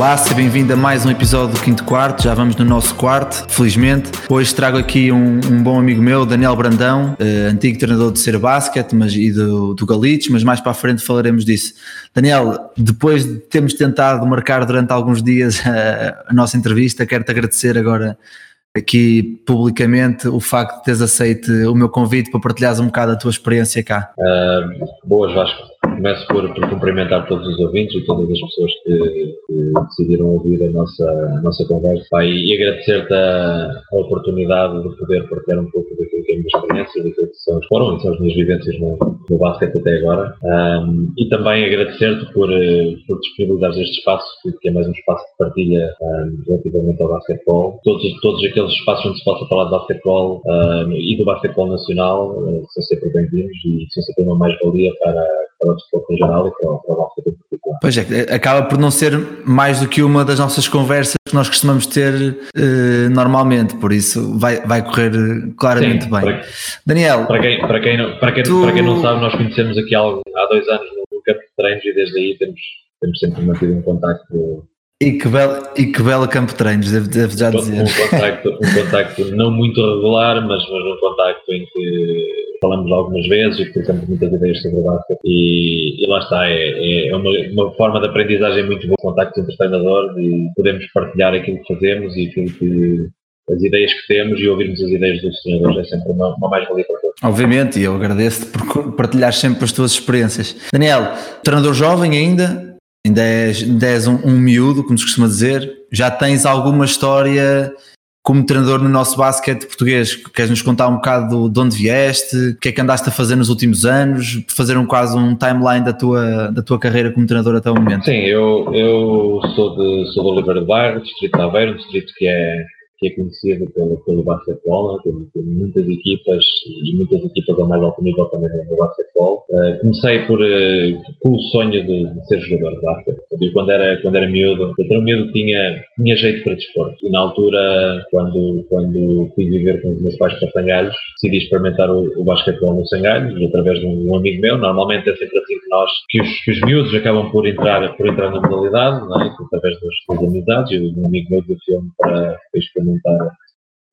Olá, seja bem-vindo a mais um episódio do Quinto Quarto. Já vamos no nosso quarto, felizmente. Hoje trago aqui um, um bom amigo meu, Daniel Brandão, uh, antigo treinador de Ser Basket mas, e do, do Galitos, mas mais para a frente falaremos disso. Daniel, depois de termos tentado marcar durante alguns dias a, a nossa entrevista, quero-te agradecer agora aqui publicamente o facto de teres aceito o meu convite para partilhares um bocado a tua experiência cá. Uh, boas, Vasco começo por, por, cumprimentar todos os ouvintes e todas as pessoas que, que decidiram ouvir a nossa, a nossa conversa e agradecer-te a, a, oportunidade de poder partilhar um pouco daquilo que é a minha experiência, daquilo que são, foram e são as minhas vivências no, no basquete até agora. Um, e também agradecer-te por, por disponibilizar este espaço, que é mais um espaço de partilha um, relativamente ao basquetebol. Todos, todos aqueles espaços onde se possa falar de basquetebol um, e do basquetebol nacional uh, são sempre bem-vindos e são sempre uma mais-valia para, para o desporto em geral e para, para o em particular. Pois é, acaba por não ser mais do que uma das nossas conversas que nós costumamos ter uh, normalmente, por isso vai, vai correr claramente Sim, bem. Para, Daniel, para quem, para, quem não, para, quem, tu... para quem não sabe, nós conhecemos aqui há, há dois anos no campo de treinos e desde aí temos, temos sempre mantido um contacto e que, belo, e que bela campo de treinos, devo, devo já dizer. Um contacto, um contacto não muito regular, mas, mas um contacto em que falamos algumas vezes e trocamos muitas ideias sobre basquete e, e, lá está, é, é uma, uma, forma de aprendizagem muito boa, contactos entre os treinadores e podemos partilhar aquilo que fazemos e aquilo que, as ideias que temos e ouvirmos as ideias dos treinadores é sempre uma, uma mais-valia para todos. Obviamente, e eu agradeço-te por partilhar sempre as tuas experiências. Daniel, treinador jovem ainda, ainda és, ainda és um, um miúdo, como se costuma dizer, já tens alguma história como treinador no nosso basquete português, queres nos contar um bocado de onde vieste, o que é que andaste a fazer nos últimos anos, fazer um quase um timeline da tua, da tua carreira como treinador até o momento? Sim, eu, eu sou, de, sou de Oliveira do Bairro, distrito de Aveiro, distrito que é que é conhecido pelo, pelo basquetebol, né? tem, tem, muitas equipas e muitas equipas ao mais alto nível também no basquetebol. Uh, comecei por, uh, com o sonho de, de, ser jogador de basquete. quando era, quando era miúdo, quando era miúdo tinha, tinha jeito para desporto. E na altura, quando, quando fui viver com os meus pais para Sangalhos, decidi experimentar o, o basquetebol no Sangalhos, através de um, um, amigo meu. Normalmente é sempre assim que nós, que os, que os miúdos acabam por entrar, por entrar na modalidade, não é? através das, das amizades. E um amigo meu desafiou-me para experimentar montar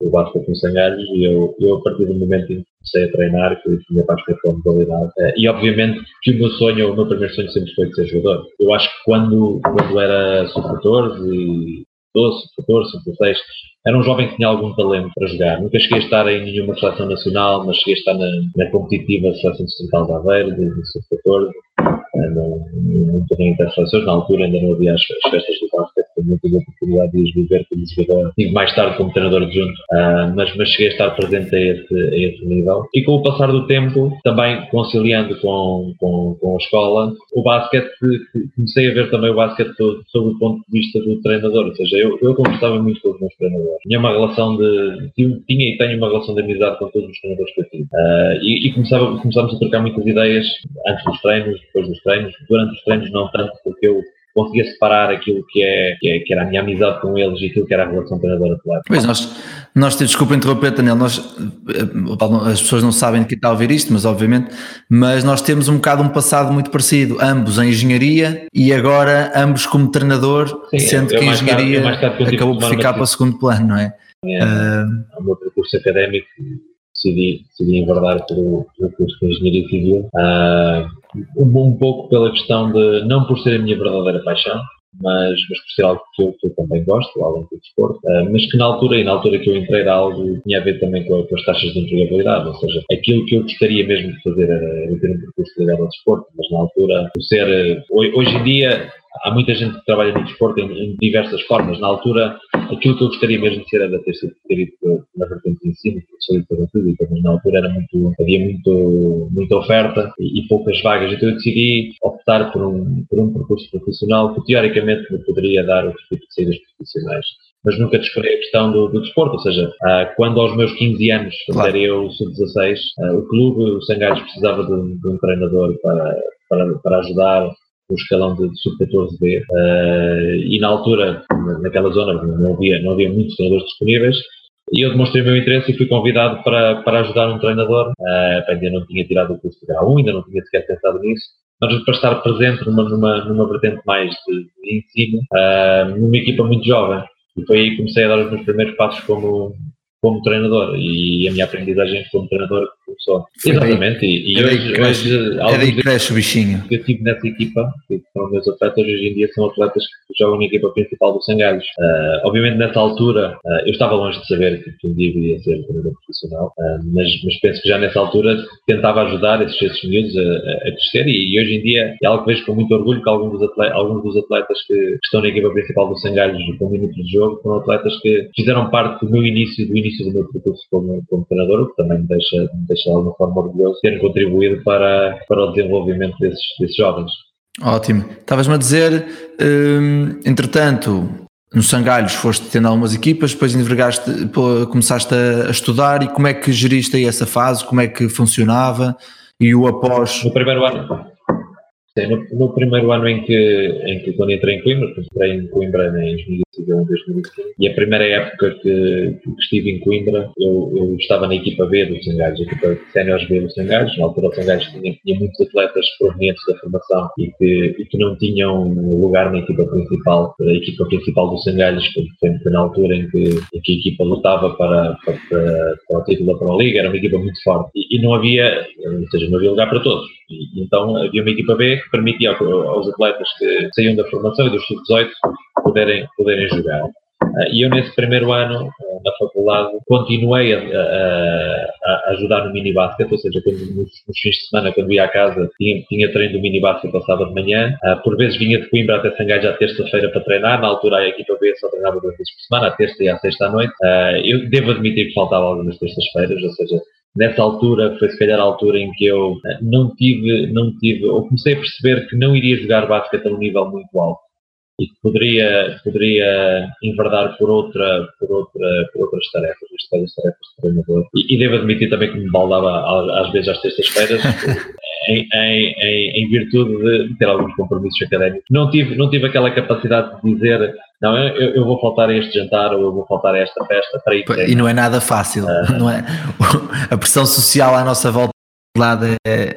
o basquete com sangalhos e eu, eu, a partir do momento em que comecei a treinar, que eu tinha basquete com modalidade, e obviamente que o meu sonho, o meu primeiro sonho sempre foi de ser jogador. Eu acho que quando, quando era sub-14 e 12, sub-14, sub-16, era um jovem que tinha algum talento para jogar. Nunca cheguei a estar em nenhuma seleção nacional, mas cheguei a estar na, na competitiva seleção distrital de Aveiro, de, de sub-14, não, não tornei seleções, na altura ainda não havia as, as festas do basquete, tenho muitas oportunidades de viver como jogador, tive mais tarde como treinador adjunto, uh, mas, mas cheguei a estar presente a esse, a esse nível. E com o passar do tempo, também conciliando com, com, com a escola, o basquete, comecei a ver também o basquete sob o ponto de vista do treinador, ou seja, eu, eu conversava muito com os meus treinadores. Tinha uma relação de, tinha e tenho uma relação de amizade com todos os treinadores que eu tive. Uh, e, e começava, começámos a trocar muitas ideias antes dos treinos, depois dos treinos, durante os treinos não tanto, porque eu conseguia separar aquilo que, é, que, é, que era a minha amizade com eles e aquilo que era a relação treinador-atleta. Pois nós, nós desculpa interromper, Daniel, nós, eh, as pessoas não sabem de que está a ouvir isto, mas obviamente, mas nós temos um bocado um passado muito parecido, ambos em engenharia e agora ambos como treinador, Sim, sendo que a engenharia tarde, acabou por ficar para o segundo plano, não é? É, uh, o meu percurso académico decidi, decidi enverdar pelo, pelo curso de Engenharia Civil, uh, um, um pouco pela questão de, não por ser a minha verdadeira paixão, mas, mas por ser algo que eu, que eu também gosto, algo do desporto, uh, mas que na altura, e na altura que eu entrei era algo que tinha a ver também com, com as taxas de empregabilidade, ou seja, aquilo que eu gostaria mesmo de fazer era, ter um percurso ligado ao desporto, mas na altura, por ser, hoje em dia, há muita gente que trabalha no desporto em, em, diversas formas. Na altura, aquilo que eu gostaria mesmo de ser era ter sido ter ido na vertente de ensino, professor de educação física, mas na altura era muito, havia muito, muita oferta e, e, poucas vagas. Então eu decidi optar por um, por um percurso profissional que teoricamente me poderia dar o tipo de saídas profissionais mas nunca descurei a questão do, do, desporto, ou seja, uh, quando aos meus 15 anos, claro. era eu sub-16, uh, o clube, o Sangalhos, precisava de, de um treinador para, para, para ajudar o escalão de, sub-14B uh, e na altura, naquela zona, não havia, não havia muitos treinadores disponíveis e eu demonstrei o meu interesse e fui convidado para, para ajudar um treinador. Uh, ainda não tinha tirado o curso de grau 1, ainda não tinha sequer pensado nisso, nós para estar presente numa, numa, numa vertente mais de, de ensino, uh, numa equipa muito jovem. E foi aí que comecei a dar os meus primeiros passos como, como treinador e a minha aprendizagem como treinador começou. Exatamente, e, e é hoje, cresce, hoje é daí que cresce o bichinho. que eu tive nessa equipa, que são meus atletas, hoje em dia são atletas que jogam na equipa principal do Sangalhos. Uh, obviamente nessa altura uh, eu estava longe de saber que um dia viria a ser treinador profissional, uh, mas, mas, penso que já nessa altura tentava ajudar esses, esses miúdos a, a, crescer e, e, hoje em dia é algo que vejo com muito orgulho que alguns dos atletas, alguns dos atletas que, que estão na equipa principal do Sangalhos com minutos de jogo são atletas que fizeram parte do meu início, do início do meu percurso como, como treinador, o que também me deixa, me deixa de alguma forma orgulhoso ter contribuído para, para o desenvolvimento desses, desses jovens. Ótimo. Estavas-me a dizer, hum, entretanto, no Sangalhos foste tendo algumas equipas, depois envergaste, começaste a, a, estudar e como é que geriste aí essa fase, como é que funcionava e o após... No primeiro ano, sim, no, no, primeiro ano em que, em que quando entrei em Coimbra, entrei em Coimbra em 2005 e a primeira época que, que, estive em Coimbra, eu, eu estava na equipa B do Sangalhos, a equipa séniores B do Sangalhos. Na altura, o Sangalhos tinha, tinha, muitos atletas provenientes da formação e que, e que não tinham lugar na equipa principal. A equipa principal do Sangalhos foi na altura em que, em que, a equipa lutava para, para, para, para o título da Pro Liga, era uma equipa muito forte e, e, não havia, ou seja, não havia lugar para todos. Então havia uma equipa B que permitia aos atletas que saíam da formação e dos sub-18 poderem, poderem jogar. Uh, e eu, nesse primeiro ano uh, na faculdade, continuei a, a, a, ajudar no mini basket, ou seja, quando, nos, nos, fins de semana, quando ia à casa, tinha, tinha treino do mini basket de manhã. Uh, por vezes vinha de Coimbra até Sangai à terça-feira para treinar. Na altura, a equipa B só treinava duas vezes por semana, à terça e à sexta à noite. eu devo admitir que faltava algumas terças-feiras, ou seja, nessa altura foi se calhar a altura em que eu não tive, não tive, ou comecei a perceber que não iria jogar basquete a um nível muito alto e que poderia, poderia enverdar por, outra, por, outra, por outras tarefas, neste caso as tarefas de treinador. E, e devo admitir também que me baldava às vezes às terças-feiras, em, em, em, virtude de ter alguns compromissos académicos. Não tive, não tive aquela capacidade de dizer não, eu, eu vou faltar a este jantar ou eu vou faltar a esta festa para ir. E não é nada fácil, uh, não é? A pressão social à nossa volta é,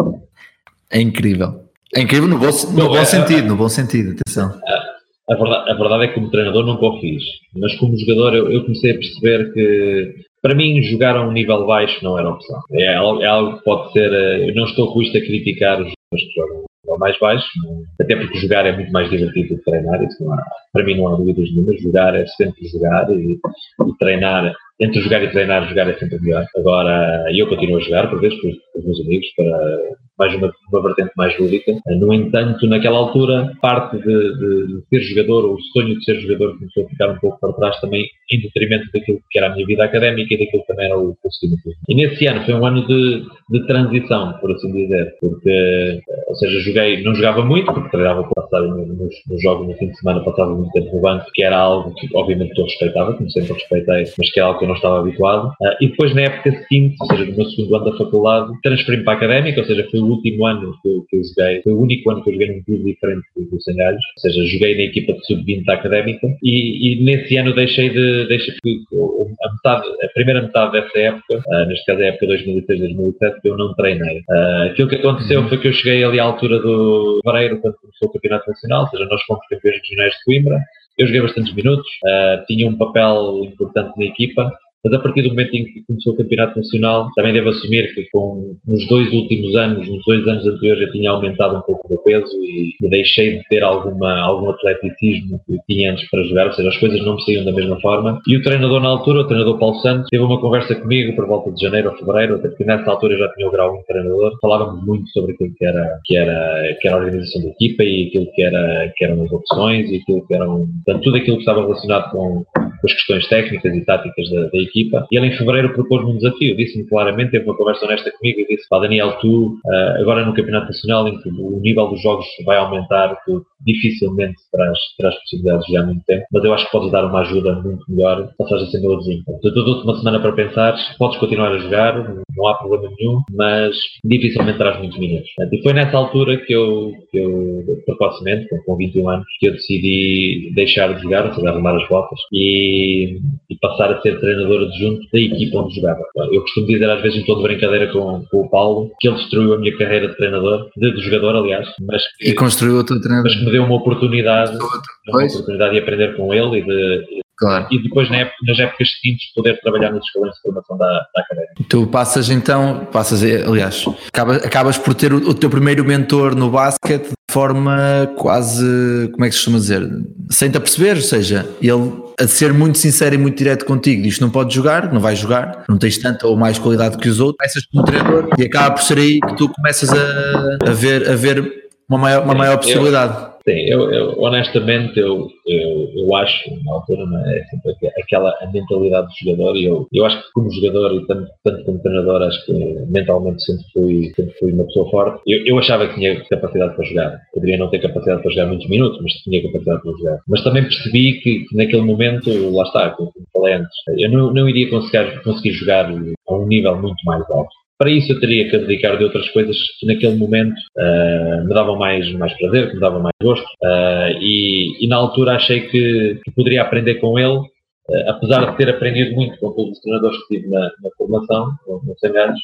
é incrível. É incrível no bom, no bom é, sentido, no bom sentido, atenção. A verdade, a verdade, é que como treinador nunca o fiz, mas como jogador eu, eu, comecei a perceber que para mim jogar a um nível baixo não era opção. É, é algo que pode ser, eh, eu não estou isto a criticar os jogadores que jogam nível mais baixo, até porque jogar é muito mais divertido do que treinar, isso há, para mim não há dúvidas nenhuma, jogar é sempre jogar e, e, treinar, entre jogar e treinar, jogar é sempre melhor. Agora, eu continuo a jogar, por vezes, com os meus amigos, para mais uma, uma vertente mais lúdica. No entanto, naquela altura, parte de, de, de, ser jogador, o sonho de ser jogador começou a ficar um pouco para trás também, em detrimento daquilo que era a minha vida académica e daquilo que também era o curso E nesse ano foi um ano de, de transição, por assim dizer, porque, ou seja, joguei, não jogava muito, porque treinava para passar nos, nos, jogos no fim de semana, passava muito tempo no banco, que era algo que obviamente eu respeitava, como sempre respeitei, mas que é algo que eu não estava habituado. Uh, e depois na época seguinte, ou seja, no meu segundo ano da faculdade, transferi-me para a académica, ou seja, foi o último ano que, que, eu joguei, foi o único ano que eu joguei num clube diferente do, Sangalhos, ou seja, joguei na equipa de sub-20 da académica e, e, nesse ano deixei de, deixei que a metade, a primeira metade dessa época, uh, neste caso a época 2006-2007, eu não treinei. Uh, aquilo que aconteceu uhum. foi que eu cheguei ali à altura do fevereiro, quando começou o Campeonato Nacional, ou seja, nós fomos campeões regionais de Coimbra, eu joguei bastantes minutos, uh, tinha um papel importante na equipa, mas a partir do momento em que começou o Campeonato Nacional, também devo assumir que com nos dois últimos anos, nos dois anos anteriores, eu tinha aumentado um pouco o peso e deixei de ter alguma, algum atleticismo que tinha antes para jogar, ou seja, as coisas não me saíam da mesma forma. E o treinador na altura, o treinador Paulo Santos, teve uma conversa comigo por volta de janeiro ou fevereiro, até porque nessa altura eu já tinha o grau de treinador. Falávamos muito sobre aquilo que era, que era, que era a organização da equipa e aquilo que, era, que eram as opções e aquilo que eram, portanto, tudo aquilo que estava relacionado com as questões técnicas e táticas da, da equipa. E ele em fevereiro propôs-me um desafio, disse-me claramente, teve uma conversa honesta comigo e disse: Pá, Daniel, tu uh, agora no Campeonato Nacional, o nível dos jogos vai aumentar, tu dificilmente terás, terás possibilidades de jogar muito tempo, mas eu acho que podes dar uma ajuda muito melhor, ou seja, sendo meu vizinho. Portanto, dou-te uma semana para pensar, podes continuar a jogar, não há problema nenhum, mas dificilmente terás muitos minutos. E foi nessa altura que eu, que eu precocemente, com 21 anos, que eu decidi deixar de jogar, ou seja, arrumar as botas, e e, e, passar a ser treinador adjunto da equipa onde jogava. Eu costumo dizer às vezes em tom de brincadeira com, com, o Paulo que ele destruiu a minha carreira de treinador, de, de jogador aliás, mas que, e construiu outro treinador. Mas que me deu uma oportunidade, uma oportunidade de aprender com ele e de, Claro. E depois nas épocas seguintes poder trabalhar nos escalões de formação da, da academia. Tu passas então, passas, aliás, acabas, acabas por ter o, o, teu primeiro mentor no basquete de forma quase, como é que se chama dizer, sem te aperceber, ou seja, ele a ser muito sincero e muito direto contigo, diz que não podes jogar, não vais jogar, não tens tanta ou mais qualidade que os outros, começas como treinador e acaba por ser aí que tu começas a, a ver, a ver uma maior, uma maior possibilidade. Sim, eu, eu honestamente eu, eu, eu, acho, na altura, é? é aquela a mentalidade do jogador e eu, eu acho que como jogador e tanto, tanto como treinador acho que mentalmente sempre fui, sempre fui uma pessoa forte. Eu, eu achava que tinha capacidade para jogar. Poderia não ter capacidade para jogar muitos minutos, mas tinha capacidade para jogar. Mas também percebi que, que naquele momento, lá está, como falei antes, eu não, não iria conseguir, conseguir jogar a um nível muito mais alto. Para isso eu teria que abdicar de outras coisas que naquele momento uh, me davam mais, mais prazer, que me davam mais gosto. Uh, e, e, na altura achei que, que poderia aprender com ele, uh, apesar de ter aprendido muito com todos os treinadores que tive na, na formação, nos 100 anos,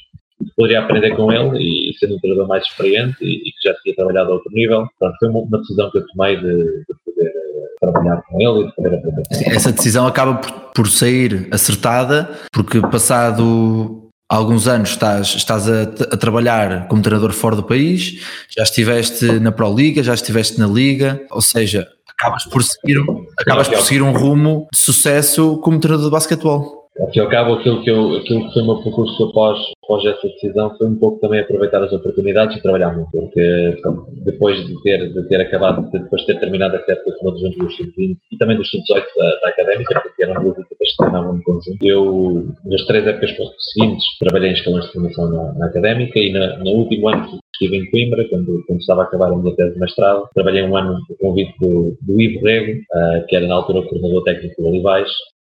poderia aprender com ele e, sendo um treinador mais experiente e, e, que já tinha trabalhado a outro nível. Portanto, foi uma, uma decisão que eu tomei de, de poder trabalhar com ele e de poder aprender. Essa decisão acaba por, por sair acertada, porque passado há alguns anos estás, estás a, a, trabalhar como treinador fora do país, já estiveste na Pro Liga, já estiveste na Liga, ou seja, acabas por seguir, acabas por seguir um rumo de sucesso como treinador de basquetebol. Ao fim e ao cabo, aquilo que, eu, aquilo que foi o meu percurso após, após essa decisão foi um pouco também aproveitar as oportunidades e trabalhar muito, porque depois de ter, de ter acabado, de, depois de ter terminado a época como junto dos sub-20 e também dos sub-18 da, da, académica, porque eram duas equipas que treinavam em conjunto, eu, nas três épocas seguintes, trabalhei em escalões de formação na, na académica e na, no último ano estive em Coimbra, quando, quando estava a acabar a minha tese de mestrado, trabalhei um ano no convite do, do Ivo Rego, uh, que era na altura o coordenador técnico do Olivais,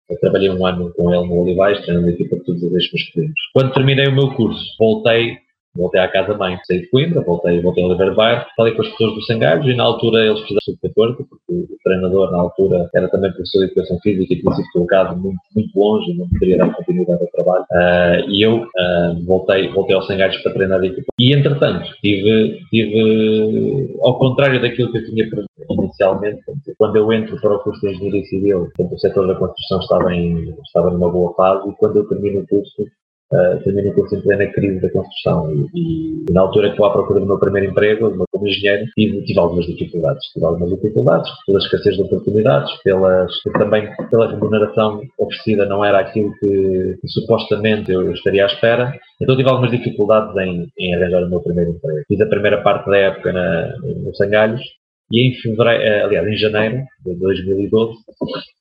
eu trabalhei um ano com ele no Olivais, treinando a equipa de todos os ex-masculinos. Quando terminei o meu curso, voltei voltei à casa mãe, saí de Coimbra, voltei, voltei a Bairro, falei com as pessoas do Sangalhos e na altura eles fizeram sub-14, porque o treinador na altura era também professor de Educação Física e tinha sido colocado muito, muito longe não poderia dar continuidade ao trabalho. Uh, e eu uh, voltei, voltei ao Sangalhos para treinar a equipa. E entretanto, tive, tive ao contrário daquilo que eu tinha inicialmente, quando eu entro para o curso de Engenharia Civil, o setor da construção estava, em, estava numa boa fase e quando eu termino o curso uh, termino o curso em plena crise da construção e, e, na altura que estou à procura do meu primeiro emprego, como engenheiro, tive, tive algumas dificuldades. Tive algumas dificuldades pela escassez de oportunidades, pelas, também pela remuneração oferecida não era aquilo que, que supostamente eu, eu, estaria à espera. Então tive algumas dificuldades em, em arranjar o meu primeiro emprego. Fiz a primeira parte da época na, no Sangalhos e em fevereiro, eh, aliás, em janeiro de 2012,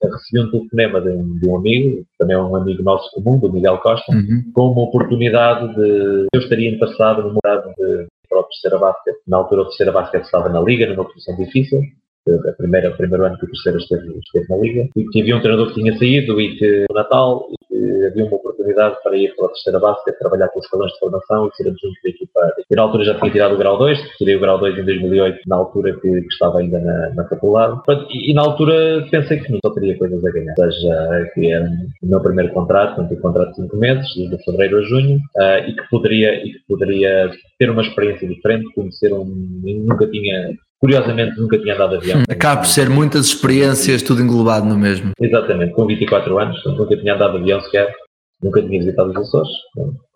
recebi um telefonema de um, de um amigo, também é um amigo nosso comum, do Miguel Costa, uhum. com uma oportunidade de. Eu estaria interessado no mercado de, para o terceira basquete. Na altura, o terceira basquete estava na Liga, numa posição difícil. A primeira, o primeiro ano que o terceiro esteve, esteve na Liga. E que havia um treinador que tinha saído e que no Natal havia uma oportunidade para ir para a terceira base, trabalhar com os escalões de formação e ser adjunto da equipa. E na altura já tinha tirado o grau 2, tirei o grau 2 em 2008, na altura que, que estava ainda na, na faculdade. E, e, na altura pensei que não só teria coisas a ganhar. Ou seja, que era o meu primeiro contrato, um contrato de 5 meses, de fevereiro a junho, uh, e, que poderia, e que poderia ter uma experiência diferente, conhecer um. Nunca tinha curiosamente nunca tinha andado de avião. Hum, acaba por ser muitas experiências, tudo englobado no mesmo. Exatamente, com 24 anos, nunca tinha andado de avião sequer, nunca tinha visitado os Açores.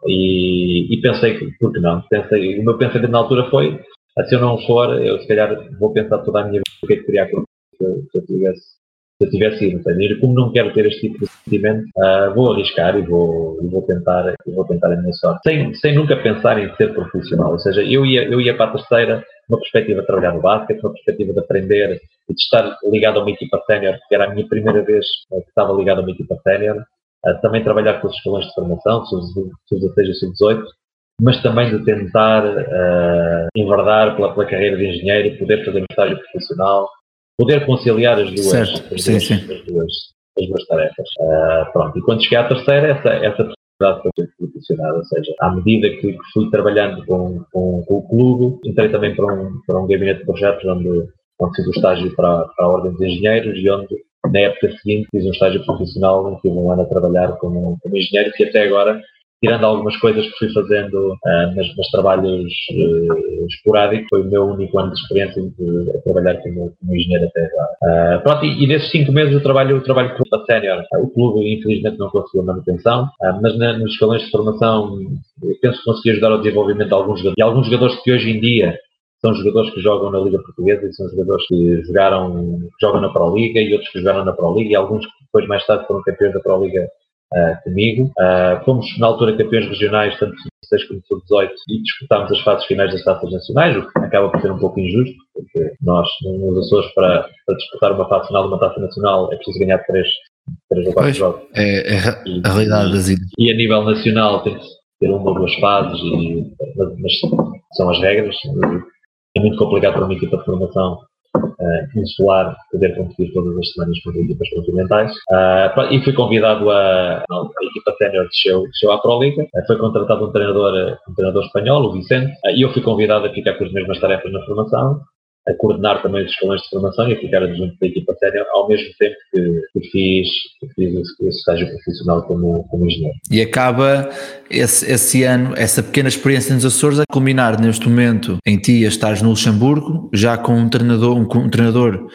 E, e pensei, por que não? Pensei, o meu pensamento na altura foi, ah, se eu não for, eu se calhar vou pensar toda a minha vida o que é que teria acontecido se eu tivesse se eu tivesse ido. E como não quero ter este tipo de sentimento, uh, vou arriscar e vou, e vou, tentar, e vou tentar a minha sorte. Sem, sem nunca pensar em ser profissional. Ou seja, eu ia, eu ia para a terceira uma perspectiva de trabalhar no basquete, uma perspectiva de aprender e de estar ligado a uma equipa sénior, que era a minha primeira vez uh, que estava ligado a uma equipa sénior. Uh, também trabalhar com os escalões de formação, sub-16 e sub-18, mas também de tentar uh, enverdar pela, pela carreira de engenheiro, poder fazer um estágio profissional, poder conciliar as duas, certo. as, sim, duas sim. as, duas, as duas tarefas. Uh, pronto, e quando cheguei à terceira, essa, essa possibilidade foi proporcionada, ou seja, à medida que, que fui trabalhando com, com, com, o clube, entrei também para um, para um gabinete de projetos onde, onde fiz o estágio para, para a Ordem dos Engenheiros e onde na época seguinte fiz um estágio profissional, tive um ano a trabalhar como, como engenheiro, que até agora tirando algumas coisas que fui fazendo uh, mas, trabalhos uh, esporádicos, foi o meu único ano de experiência de, a trabalhar como, como engenheiro até agora. Uh, pronto, e, e, desses cinco meses eu trabalho, eu trabalho com a sénior. O clube infelizmente não conseguiu manutenção, mas na, nos escalões de formação penso que consegui ajudar ao desenvolvimento de alguns jogadores. E alguns jogadores que hoje em dia são jogadores que jogam na Liga Portuguesa e são jogadores que jogaram, que jogam na Pro Liga e outros que jogaram na Pro Liga e alguns que depois mais tarde foram campeões da Pro Liga uh, comigo. Uh, fomos na altura campeões regionais, tanto sub-16 como sub-18, e disputámos as fases finais das taças nacionais, o que acaba por ser um pouco injusto, porque nós, nos Açores, para, para disputar uma fase final de uma taça nacional, é preciso ganhar três, três ou quatro pois, jogos. É, é e, a realidade das ilhas. E a nível nacional tem que ter uma ou duas fases, e, mas, mas são as regras. É muito complicado para uma equipa de formação uh, insular poder competir todas as semanas com as equipas continentais. Uh, e fui convidado a. A equipa sénior desceu, desceu à Pro Liga. Uh, foi contratado um treinador, um treinador espanhol, o Vicente, e eu fui convidado a ficar com as mesmas tarefas na formação a coordenar também os escalões de formação e a ficar adjunto da equipa sénior, ao mesmo tempo que, que fiz, fiz esse, estágio profissional como, como engenheiro. E acaba esse, esse ano, essa pequena experiência nos Açores, a culminar neste momento em ti a estares no Luxemburgo, já com um treinador, um, um treinador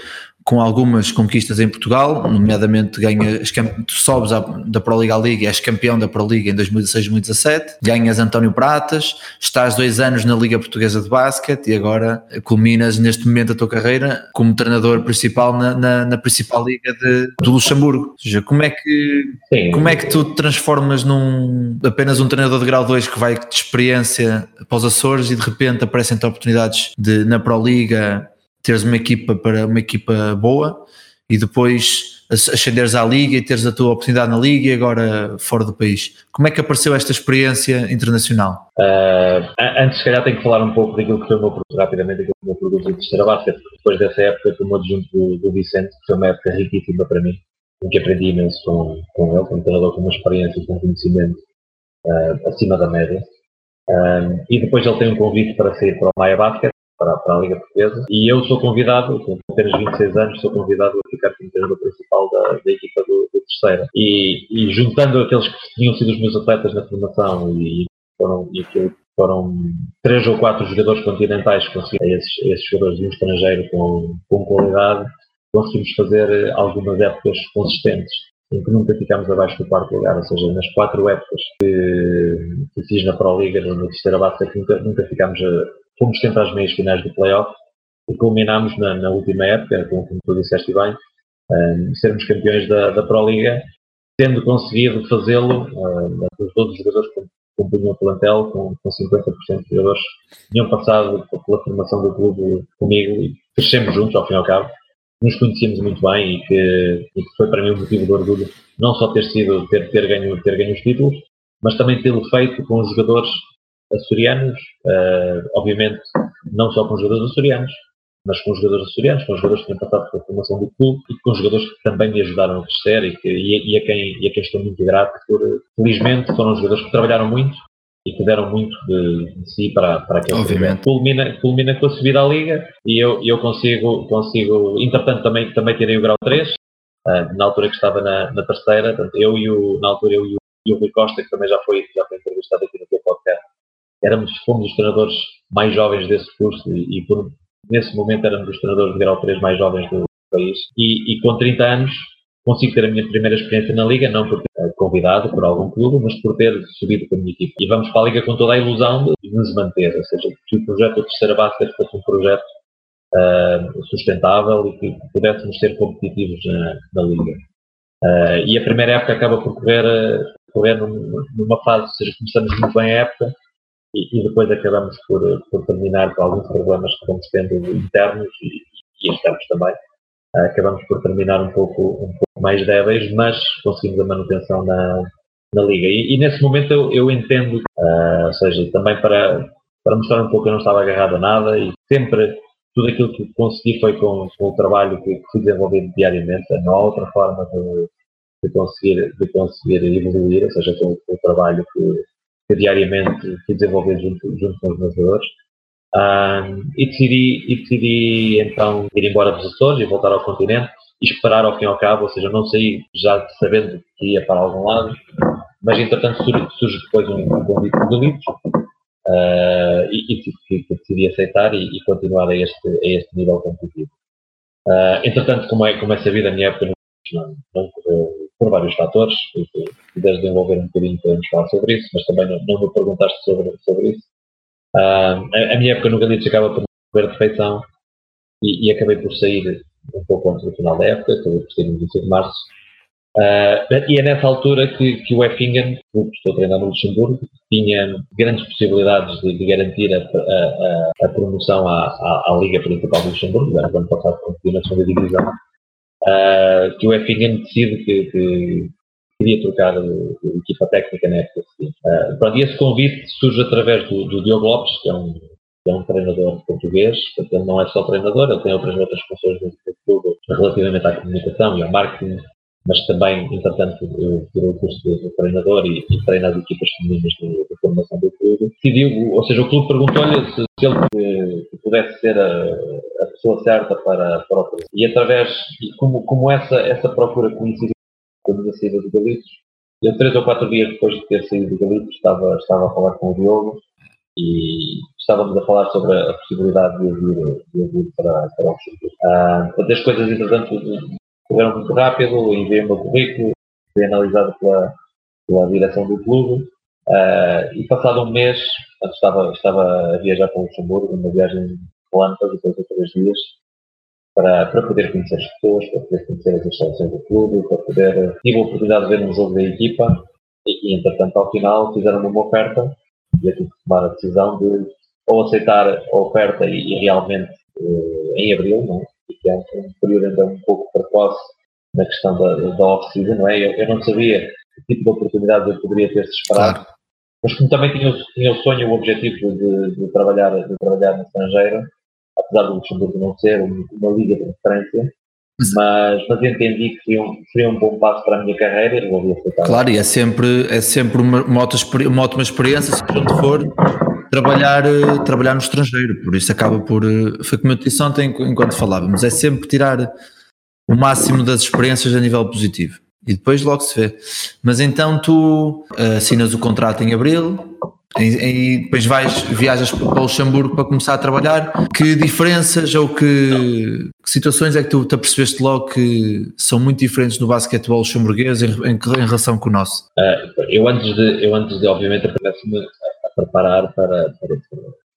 com algumas conquistas em Portugal, nomeadamente ganhas, tu sobes da Pro Liga Liga e és campeão da Pro Liga em 2016-2017, ganhas António Pratas, estás dois anos na Liga Portuguesa de Basquete e agora culminas neste momento a tua carreira como treinador principal na, na, na principal liga de, do Luxemburgo. Ou seja, como é que Sim. como é que tu te transformas num apenas um treinador de grau 2 que vai de experiência para os Açores e de repente aparecem-te oportunidades de, na Pro Liga teres uma equipa para uma equipa boa e depois ascenderes à liga e teres a tua oportunidade na liga e agora fora do país. Como é que apareceu esta experiência internacional? Uh, antes, se calhar, tenho que falar um pouco daquilo que foi o meu produto, rapidamente, aquilo que foi o meu produto de terceira base, depois dessa época, como adjunto do, Vicente, que foi uma época riquíssima para mim, em que aprendi imenso com, com ele, como treinador com uma experiência e com conhecimento uh, acima da média. Uh, e depois ele tem um convite para sair para o Maia Basket, para, para, a Liga Portuguesa e eu sou convidado, com apenas 26 anos, sou convidado a ficar como treinador principal da, da equipa do, do Terceira. E, e, juntando aqueles que tinham sido os meus atletas na formação e, foram, e aquilo foram três ou quatro jogadores continentais que conseguiram, esses, esses jogadores de um estrangeiro com, com qualidade, conseguimos fazer algumas épocas consistentes em que nunca ficámos abaixo do quarto lugar, ou seja, nas quatro épocas que, que fiz na Pro Liga, na terceira base, nunca, nunca ficámos fomos sempre às meias finais do playoff e culminámos na, na última época, como, como tu disseste bem, um, sermos campeões da, da Pro Liga, tendo conseguido fazê-lo, um, todos os jogadores que compunham o plantel, com, com 50% de jogadores tinham passado pela formação do clube comigo e crescemos juntos, ao fim e ao cabo. Nos conhecíamos muito bem e que, e que foi para mim um motivo de orgulho não só ter sido, ter, ter, ganho, ter ganho os títulos, mas também tê-lo feito com os jogadores açorianos, uh, obviamente não só com jogadores açorianos, mas com jogadores açorianos, com jogadores que têm passado pela formação do clube e com jogadores que também me ajudaram a crescer e, que, e, e, a, quem, e a quem estou muito grato por, felizmente, foram jogadores que trabalharam muito e que deram muito de, de si para, para aquele Obviamente. Culmina, culmina com a subida à Liga e eu, eu consigo, consigo, entretanto também, também tirei o grau 3, uh, eh, na altura que estava na, na terceira, portanto, eu e o, na altura eu e o, e o Rui Costa, que também já foi, já foi entrevistado aqui no teu podcast, éramos, fomos os treinadores mais jovens desse curso e, e por, nesse momento éramos os treinadores de grau 3 mais jovens do país. E, e, com 30 anos consigo ter a minha primeira experiência na Liga, não por ter convidado por algum clube, mas por ter subido com a minha equipe. E vamos para a Liga com toda a ilusão de nos manter, ou seja, que o projeto da terceira base fosse um projeto uh, sustentável e que pudéssemos ser competitivos na, na Liga. Uh, e a primeira época acaba por correr, correr numa fase, ou seja, começamos muito bem a época, e, e, depois acabamos por, por, terminar com alguns problemas que vamos tendo internos e, e externos também. Uh, acabamos por terminar um pouco, um pouco mais débeis, mas conseguimos a manutenção na, na Liga. E, e nesse momento eu, eu entendo, uh, ou seja, também para, para mostrar um pouco que eu não estava agarrado a nada e sempre tudo aquilo que consegui foi com, com o trabalho que, que fui desenvolvendo diariamente. Não há outra forma de, de, conseguir, de conseguir evoluir, ou seja, com, com o trabalho que diariamente fui desenvolver junto, junto com os meus jogadores. Um, e, decidi, e decidi então ir embora dos Açores e voltar ao continente esperar ao fim e ao cabo, ou seja, não saí já sabendo que ia para algum lado, mas entretanto surge, surge depois um, um convite de delitos uh, e, e que, que, decidi aceitar e, e, continuar a este, a este nível competitivo. Uh, entretanto, como é, como é sabido, a minha época não, não correu por vários fatores, se quiseres desenvolver um bocadinho podemos falar sobre isso, mas também não, não me perguntaste sobre, sobre isso. Uh, a, a, minha época no Galitos acaba por de perfeição e, e, acabei por sair um pouco antes do final da época, acabei por sair no início de março. Uh, e é nessa altura que, que o Effingen, que estou a treinar no Luxemburgo, tinha grandes possibilidades de, de garantir a, a, a promoção à, à, à, Liga Principal do Luxemburgo, era quando passado competir na segunda divisão, uh, que o Effingen decide que, que queria trocar de, de, equipa técnica na época seguinte. Uh, esse convite surge através do, do Diogo Lopes, que é um é um treinador português, portanto ele não é só treinador, ele tem outras outras funções do clube relativamente à comunicação e ao marketing, mas também, entretanto, tirou o curso de, treinador e, e, treina as equipas femininas de, de, formação do clube. Decidiu, ou seja, o clube perguntou-lhe se, se, ele pudesse ser a, a, pessoa certa para, o clube. E através, e como, como essa, essa procura coincidiu com a saída do Galitos, eu três ou quatro dias depois de ter saído do Galitos estava, estava a falar com o Diogo e estávamos a falar sobre a possibilidade de vir, de vir para, para o Luxemburgo. Ah, as coisas, entretanto, correram muito rápido, enviei o meu currículo, foi analisado pela, pela direção do clube uh, e passado um mês, estava, estava a viajar para Luxemburgo, uma viagem relâmpago, depois de três dias, para, para poder conhecer as pessoas, para poder conhecer as instalações do clube, para poder. Tive a oportunidade de ver um jogo da equipa e, e entretanto, ao final, fizeram uma oferta e eu tive que tomar a decisão de ou aceitar a oferta e, e realmente uh, em abril, não que é um, período ainda um pouco precoce na questão da, da off-season, não é? Eu, eu, não sabia que tipo de oportunidade eu poderia ter-se esperado, claro. mas como também tinha, tinha o sonho, o objetivo de, de, trabalhar, de trabalhar no estrangeiro, apesar do Luxemburgo não ser uma liga de referência, mas, mas entendi que seria um, seria um bom passo para a minha carreira e resolvi aceitar. Claro, e é sempre, é sempre uma, uma, uma ótima experiência, se onde for, trabalhar, eh, trabalhar no estrangeiro, por isso acaba por, eh, foi como eu disse ontem enquanto falávamos, é sempre tirar o máximo das experiências a nível positivo e depois logo se vê. Mas então tu uh, assinas o contrato em abril e, depois vais, viajas para o Luxemburgo para começar a trabalhar. Que diferenças ou que, que situações é que tu te apercebeste logo que são muito diferentes no basquetebol luxemburguês em, em, em relação com o nosso? Uh, eu antes de, eu antes de obviamente, aparece-me preparar para, para,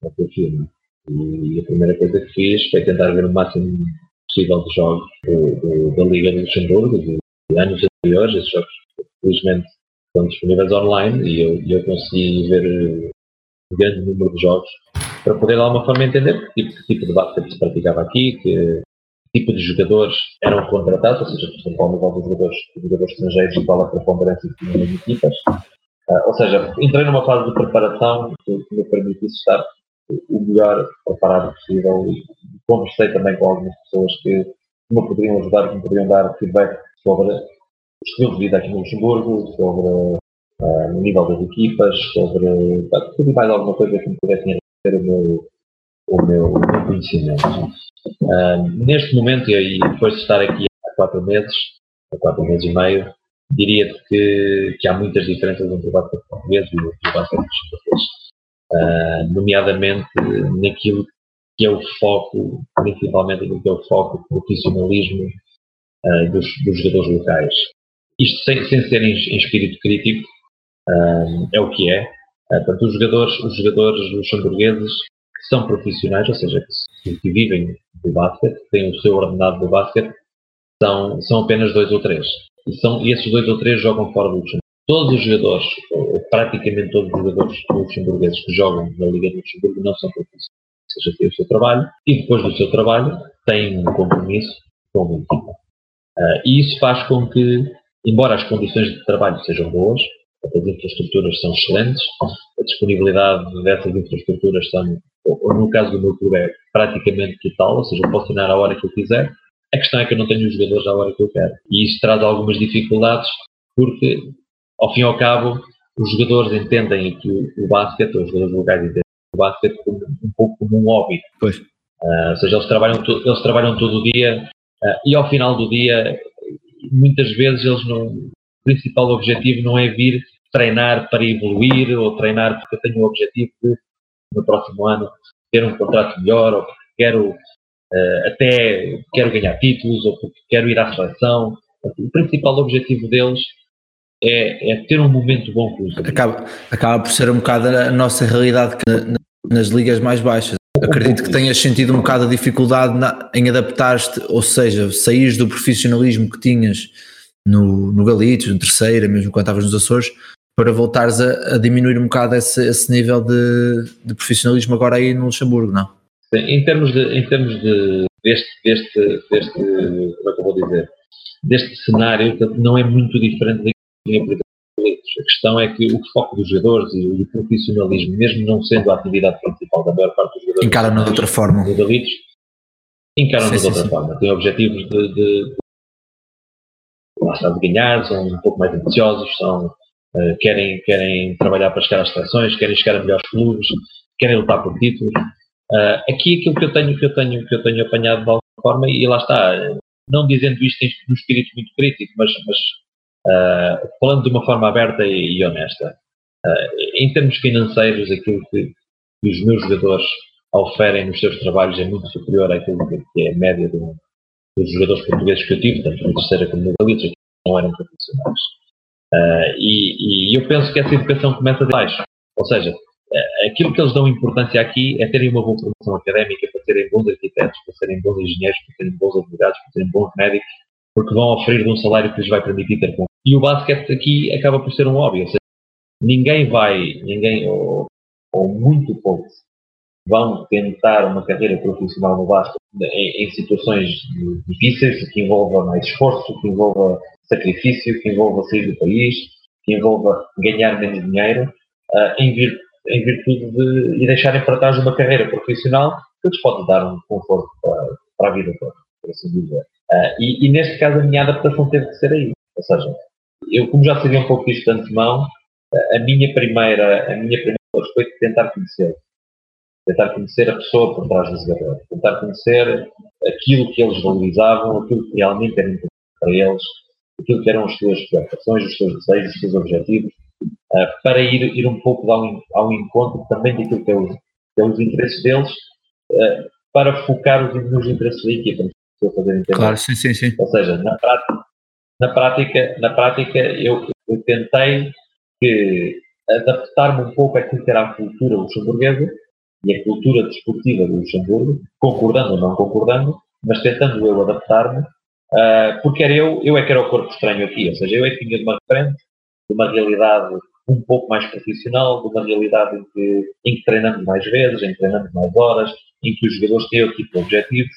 para, o filme. E a primeira coisa que fiz foi tentar ver o máximo possível de jogos do, do, da Liga de Luxemburgo, de, de anos anteriores. Esses jogos, felizmente, estão disponíveis online e eu, eu consegui ver um grande número de jogos para poder de alguma forma entender que tipo, que tipo de basquete se praticava aqui, que tipo de jogadores eram contratados, ou seja, por exemplo, dos jogadores, jogadores estrangeiros e qual a preponderância nas equipas. Uh, ou seja, entrei numa fase de preparação que, me permitisse estar o melhor preparado possível e conversei também com algumas pessoas que me poderiam ajudar, que me poderiam dar feedback sobre o estilo de vida aqui no Luxemburgo, sobre uh, o nível das equipas, sobre tudo e mais alguma coisa que me pudesse enriquecer o meu, o meu, o meu conhecimento. Uh, neste momento, e depois de estar aqui há quatro meses, há quatro meses e meio, diria que, que há muitas diferenças entre o basquete português e o basquete português, uh, nomeadamente naquilo que é o foco, principalmente no que é o foco do profissionalismo uh, dos, dos, jogadores locais. Isto sem, sem ser em, em espírito crítico, uh, é o que é. portanto, os jogadores, os jogadores luxemburgueses são profissionais, ou seja, que, que vivem do basquete, que têm o seu ordenado do basquete, são, são apenas dois ou três e, são, esses dois ou três jogam fora do Luxemburgo. Todos os jogadores, ou praticamente todos os jogadores luxemburgueses que jogam na Liga do Luxemburgo não são profissionais. Ou seja, têm o seu trabalho e depois do seu trabalho têm um compromisso com a equipa. Uh, e isso faz com que, embora as condições de trabalho sejam boas, as infraestruturas são excelentes, a disponibilidade dessas infraestruturas são, ou no caso do meu clube, é praticamente total, ou seja, eu posso treinar a hora que eu quiser, a questão é que eu não tenho os jogadores à hora que eu quero. E isso traz algumas dificuldades, porque, ao fim e ao cabo, os jogadores entendem que o, o basquete, os jogadores locais entendem o basquete como, um pouco como um hobby. Pois. Uh, ou seja, eles trabalham, eles trabalham todo o dia Uh, e ao final do dia, muitas vezes eles não, o principal objetivo não é vir treinar para evoluir ou treinar porque eu tenho o objetivo de, no próximo ano, ter um contrato melhor ou porque quero uh, até quero ganhar títulos ou porque quero ir à seleção. O principal objetivo deles é, é ter um momento bom com os acaba, acaba por ser um bocado a nossa realidade nas ligas mais baixas. Acredito que tenhas sentido um bocado a dificuldade na, em adaptar-te, ou seja, saís do profissionalismo que tinhas no, no Galitos, no terceiro, mesmo quando estavas nos Açores, para voltares a, a diminuir um bocado esse, esse nível de, de, profissionalismo agora aí no Luxemburgo, não? Sim, em termos de, em termos de deste, deste, deste, como é que eu vou dizer, deste cenário, não é muito diferente da a questão é que o foco dos jogadores e o profissionalismo, mesmo não sendo a atividade principal da maior parte dos jogadores, encaram de outra forma. Delitos, encaram de outra sim. forma. Têm objetivos de, de, de, de ganhar, são um pouco mais ambiciosos, são, uh, querem, querem trabalhar para chegar às seleções, querem chegar a melhores clubes, querem lutar por títulos. Uh, aqui aquilo que eu tenho, que eu tenho, que eu tenho apanhado de alguma forma, e lá está, não dizendo isto em um espírito muito crítico, mas, mas Uh, falando de uma forma aberta e, e honesta, uh, em termos financeiros, aquilo que, que, os meus jogadores oferem nos seus trabalhos é muito superior àquilo que, é a média do, dos jogadores portugueses que eu tive, tanto no terceira como no Galicia, que não eram profissionais. E, e, eu penso que essa educação começa de baixo. Ou seja, aquilo que eles dão importância aqui é terem uma boa formação académica para serem bons arquitetos, para serem bons engenheiros, para serem bons advogados, para serem bons médicos, porque vão oferecer um salário que lhes vai permitir ter e o basquete aqui acaba por ser um hobby, ou seja, ninguém vai, ninguém, ou, ou muito poucos, vão tentar uma carreira profissional no basquete em, em, situações difíceis, que envolva mais esforço, que envolva sacrifício, que envolva sair do país, que envolva ganhar menos dinheiro, uh, em, vir, em virtude de e deixarem para trás uma carreira profissional que lhes pode dar um conforto para, para a vida toda, por assim dizer. Uh, e, e, neste caso a minha adaptação teve que ser aí. Ou seja, eu, como já sabia um pouco disto de antemão, a minha primeira, a minha primeira coisa foi tentar conhecer. Tentar conhecer a pessoa por trás do jogador. Tentar conhecer aquilo que eles valorizavam, aquilo que realmente era importante para eles, aquilo que eram as suas preocupações, os seus desejos, os seus objetivos, uh, para ir, ir um pouco ao, ao encontro também daquilo que é os, que é os interesses deles, uh, para focar os, nos interesses da equipa. Claro, sim, sim, sim. Ou seja, na prática, na prática, na prática eu, eu tentei que adaptar-me um pouco àquilo que era a cultura luxemburguesa e a cultura desportiva do Luxemburgo, concordando ou não concordando, mas tentando eu adaptar-me, uh, porque era eu, eu é que era o corpo estranho aqui, ou seja, eu é que vinha de uma frente, de uma realidade um pouco mais profissional, de uma realidade em que, em que treinamos mais vezes, em que treinamos mais horas, em que os jogadores têm outro tipo de objetivos,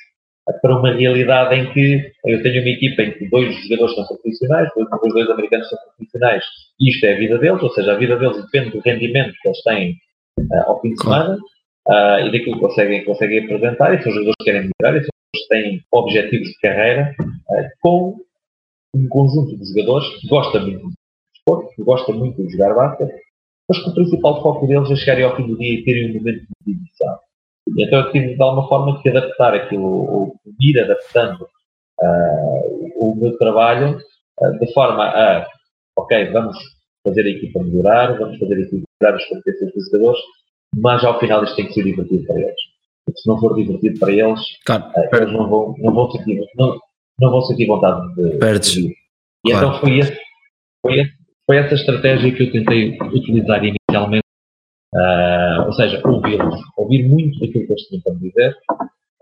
para uma realidade em que eu tenho uma equipa em que dois jogadores são profissionais, os dois americanos são profissionais, e isto é a vida deles, ou seja, a vida deles depende do rendimento que eles têm uh, ao fim de semana uh, e daquilo que conseguem, conseguem apresentar, e se os jogadores querem melhorar, e se os têm objetivos de carreira, uh, com um conjunto de jogadores que gosta muito de esporte, que gosta muito de jogar basquete, mas que o principal foco deles é chegarem ao fim do dia e terem um momento de divisão. Então eu tive de alguma forma que adaptar aquilo, ou ir adaptando uh, o meu trabalho uh, de forma a, ok, vamos fazer a equipa melhorar, vamos fazer a equipa melhorar as competências dos jogadores, mas ao final isto tem que ser divertido para eles. Porque se não for divertido para eles, claro, uh, eles não vão, não, vão sentir, não, não vão sentir vontade de, Perdes. de E claro. então foi, esse, foi, esse, foi essa estratégia que eu tentei utilizar inicialmente Uh, ou seja, ouvi-los, ouvir muito daquilo que eles tinham para me dizer.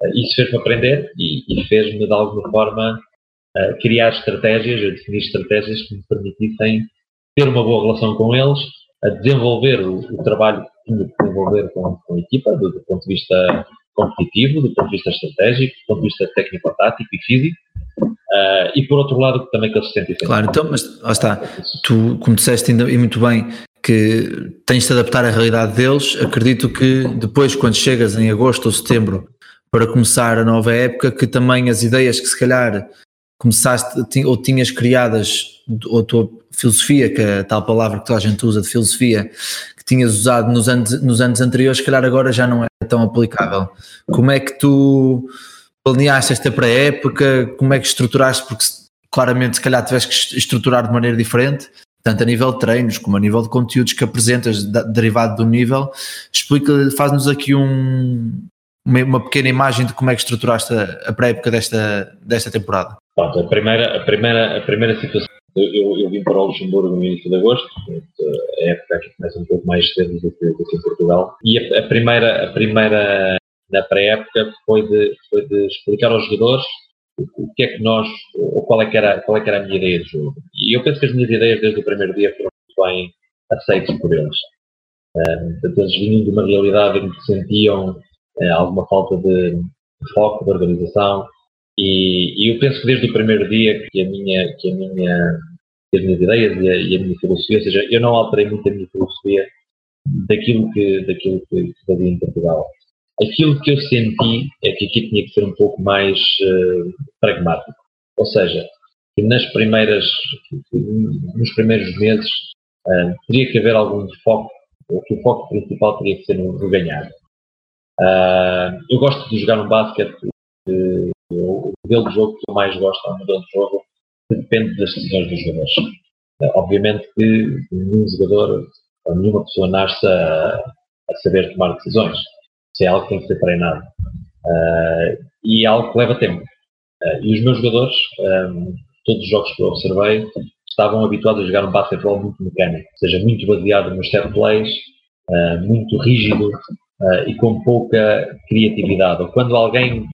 Uh, isso fez-me aprender e, e fez-me, de alguma forma, uh, criar estratégias, definir estratégias que me permitissem ter uma boa relação com eles, a desenvolver o, o trabalho que tinha que desenvolver com, com a equipa, do, do, ponto de vista competitivo, do ponto de vista estratégico, do ponto de vista técnico-tático e físico. Uh, e por outro lado, também que eles se sentem. Claro, então, mas lá está, tu, como disseste ainda, e muito bem, que tens de adaptar à realidade deles. Acredito que depois, quando chegas em agosto ou setembro para começar a nova época, que também as ideias que se calhar começaste ou tinhas criadas, ou a tua filosofia, que é a tal palavra que toda a gente usa de filosofia, que tinhas usado nos anos, nos anos anteriores, se calhar agora já não é tão aplicável. Como é que tu planeaste esta pré-época? Como é que estruturaste? Porque claramente, se calhar, tiveste que estruturar de maneira diferente, tanto a nível de treinos como a nível de conteúdos que apresentas derivado do nível. Explica, faz-nos aqui um, uma pequena imagem de como é que estruturaste a pré-época desta, desta temporada. Pronto, a primeira, a primeira, a primeira situação, eu, eu vim para o Luxemburgo no início de agosto, a época aqui começa um pouco mais cedo do que, do que em Portugal, e a, a primeira, a primeira na pré-época foi de, foi de explicar aos jogadores o que é que nós, ou qual é que, era, qual é que era a minha ideia de jogo. E eu penso que as minhas ideias desde o primeiro dia foram muito bem aceitas por eles. portanto, eles vinham de uma realidade em que sentiam uh, alguma falta de, foco, de organização, e, e, eu penso que desde o primeiro dia que a minha, que a minha, as minhas ideias e a, e a minha filosofia, ou seja, eu não alterei muito a minha filosofia daquilo que, daquilo que fazia em Portugal. Aquilo que eu senti é que aqui tinha que ser um pouco mais uh, pragmático. Ou seja, que nas primeiras, nos primeiros meses uh, teria que haver algum foco, ou que o foco principal teria que ser no, ganhar. Uh, eu gosto de jogar um basquete, uh, o modelo de jogo que eu mais gosto é um modelo de jogo que depende das decisões dos jogadores. obviamente que nenhum jogador, nenhuma pessoa nasce a, a saber tomar decisões isso é algo que tem que ser treinado. Uh, e é algo que leva tempo. Uh, e os meus jogadores, um, todos os jogos que eu observei, estavam habituados a jogar um basquetebol muito mecânico, ou seja, muito baseado nos set plays, uh, muito rígido e com pouca criatividade. Ou quando alguém,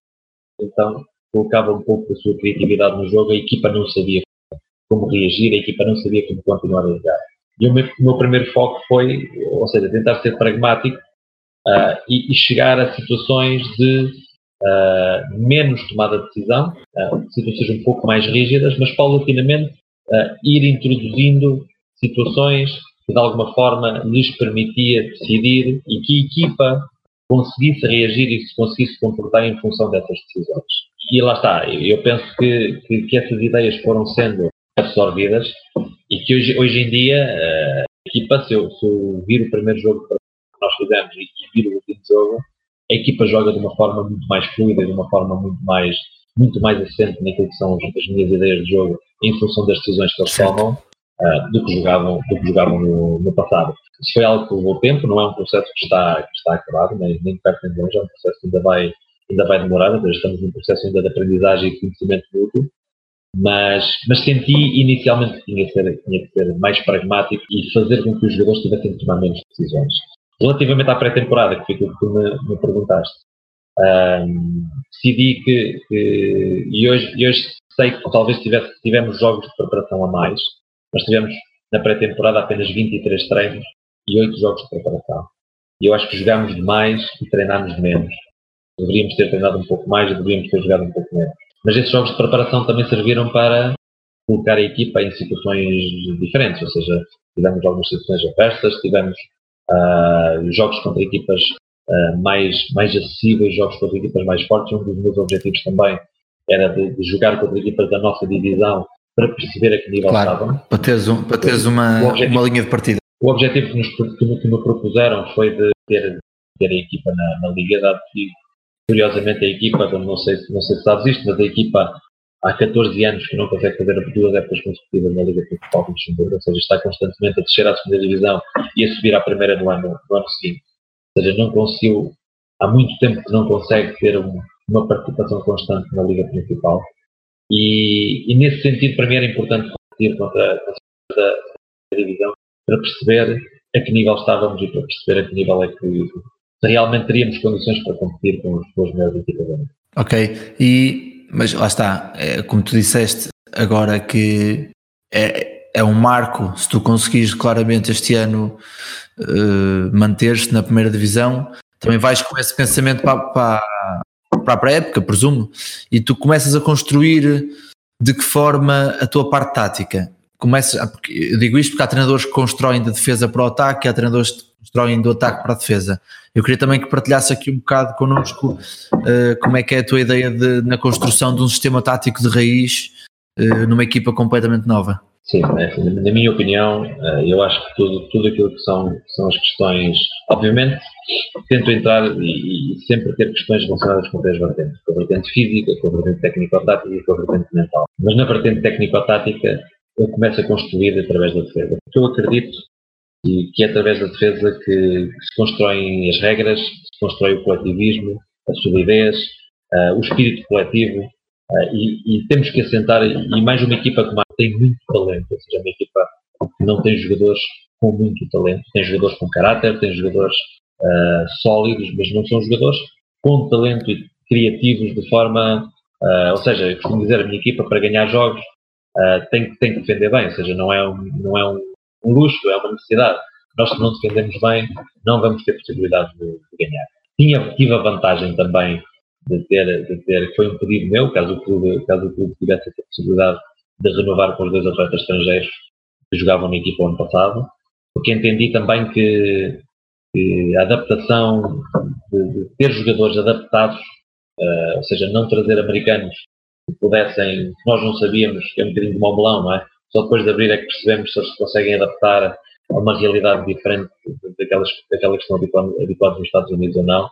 então, colocava um pouco da sua criatividade no jogo, a equipa não sabia como reagir, a equipa não sabia como continuar a jogar. E o meu, o meu primeiro foco foi, ou seja, tentar ser pragmático uh, e, e, chegar a situações de uh, menos tomada de decisão, uh, situações um pouco mais rígidas, mas paulatinamente ir introduzindo situações que de alguma forma lhes permitia decidir e que a equipa conseguisse reagir e se conseguisse comportar em função dessas decisões. E lá está, eu penso que, que, que essas ideias foram sendo absorvidas e que hoje, hoje em dia a equipa, se eu, se eu vir o primeiro jogo nós fizemos e, o último jogo, a equipa joga de uma forma muito mais fluida, de uma forma muito mais, muito mais assente naquilo que são as minhas ideias de jogo em função das decisões que eles tomam uh, do que jogavam, do que jogavam no, no, passado. Isso foi algo que levou tempo, não é um processo que está, que está acabado, nem, nem perto nem longe, é um processo que ainda vai, ainda vai demorar, mas estamos num processo ainda de aprendizagem e conhecimento mútuo. Mas, mas senti inicialmente que tinha que, ser, tinha que ser mais pragmático e fazer com que os jogadores tivessem de tomar menos decisões. Relativamente à pré-temporada, que foi aquilo que tu me, me perguntaste, um, decidi que, que, e, hoje, e hoje sei que talvez tivesse, tivemos jogos de preparação a mais, mas tivemos na pré-temporada apenas 23 treinos e 8 jogos de preparação. E eu acho que jogámos demais e treinámos menos. Deveríamos ter treinado um pouco mais e deveríamos ter jogado um pouco menos. Mas esses jogos de preparação também serviram para colocar a equipa em situações diferentes, ou seja, tivemos algumas situações adversas, tivemos uh, jogos contra equipas uh, mais, mais acessíveis, jogos contra equipas mais fortes. Um dos meus objetivos também era de, de jogar contra equipas da nossa divisão para perceber a que nível claro, estavam. Para teres, um, para teres uma, objetivo, uma linha de partida. O objetivo que, nos, que, que me propuseram foi de ter, ter a equipa na, na Liga, dado que, curiosamente, a equipa, não sei, não sei se sabes isto, mas a equipa há 14 anos que não consegue fazer duas épocas consecutivas na Liga Principal de Luxemburgo, ou seja, está constantemente a descer à segunda divisão e a subir à primeira no ano, no ano seguinte. Ou seja, não conseguiu, há muito tempo que não consegue ter um, uma participação constante na Liga Principal. E, e, nesse sentido, para mim era importante competir contra a segunda divisão para perceber a que nível estávamos e para perceber a que nível é que realmente teríamos condições para competir com os, os melhores equipas. Ok, e mas lá está, é, como tu disseste agora que é, é um marco, se tu conseguires claramente este ano uh, manter-te na primeira divisão, também vais com esse pensamento para, para, para a pré-época, presumo, e tu começas a construir de que forma a tua parte tática. Começas, eu digo isto porque há treinadores que constroem da defesa para o ataque, há treinadores constroem do ataque para a defesa. Eu queria também que partilhasse aqui um bocado connosco uh, como é que é a tua ideia de, na construção de um sistema tático de raiz uh, numa equipa completamente nova. Sim, é, na minha opinião, eh, eu acho que tudo, tudo aquilo que são, são as questões, obviamente, tento entrar e, e sempre ter questões relacionadas com três vertentes, com a vertente física, com a vertente técnico-tática e com a vertente mental. Mas na vertente técnico-tática, eu começo a construir através da defesa. Porque eu acredito que é através da defesa que, se constroem as regras, se constrói o coletivismo, a solidez, uh, o espírito coletivo, Uh, e, e, temos que assentar, e mais uma equipa que tem muito talento, ou seja, uma equipa que não tem jogadores com muito talento, tem jogadores com caráter, tem jogadores uh, sólidos, mas não são jogadores com talento e criativos de forma, ou seja, costumo dizer, a minha equipa para ganhar jogos tem, tem que defender bem, ou seja, não é, um, não é um, um luxo, é uma necessidade. Nós se não defendemos bem, não vamos ter possibilidade de, de ganhar. Tinha, tive a vantagem também de ter, de ter, foi um pedido meu, caso o clube, caso o clube tivesse a possibilidade de renovar com os dois atletas estrangeiros que jogavam na equipa ano passado, porque entendi também que, que a adaptação, de, de, ter jogadores adaptados, uh, ou seja, não trazer americanos que pudessem, nós não sabíamos, que é um bocadinho de melão, não é? Só depois de abrir é que percebemos se eles conseguem adaptar a uma realidade diferente daquelas, daquelas que estão habituados, nos Estados Unidos ou não.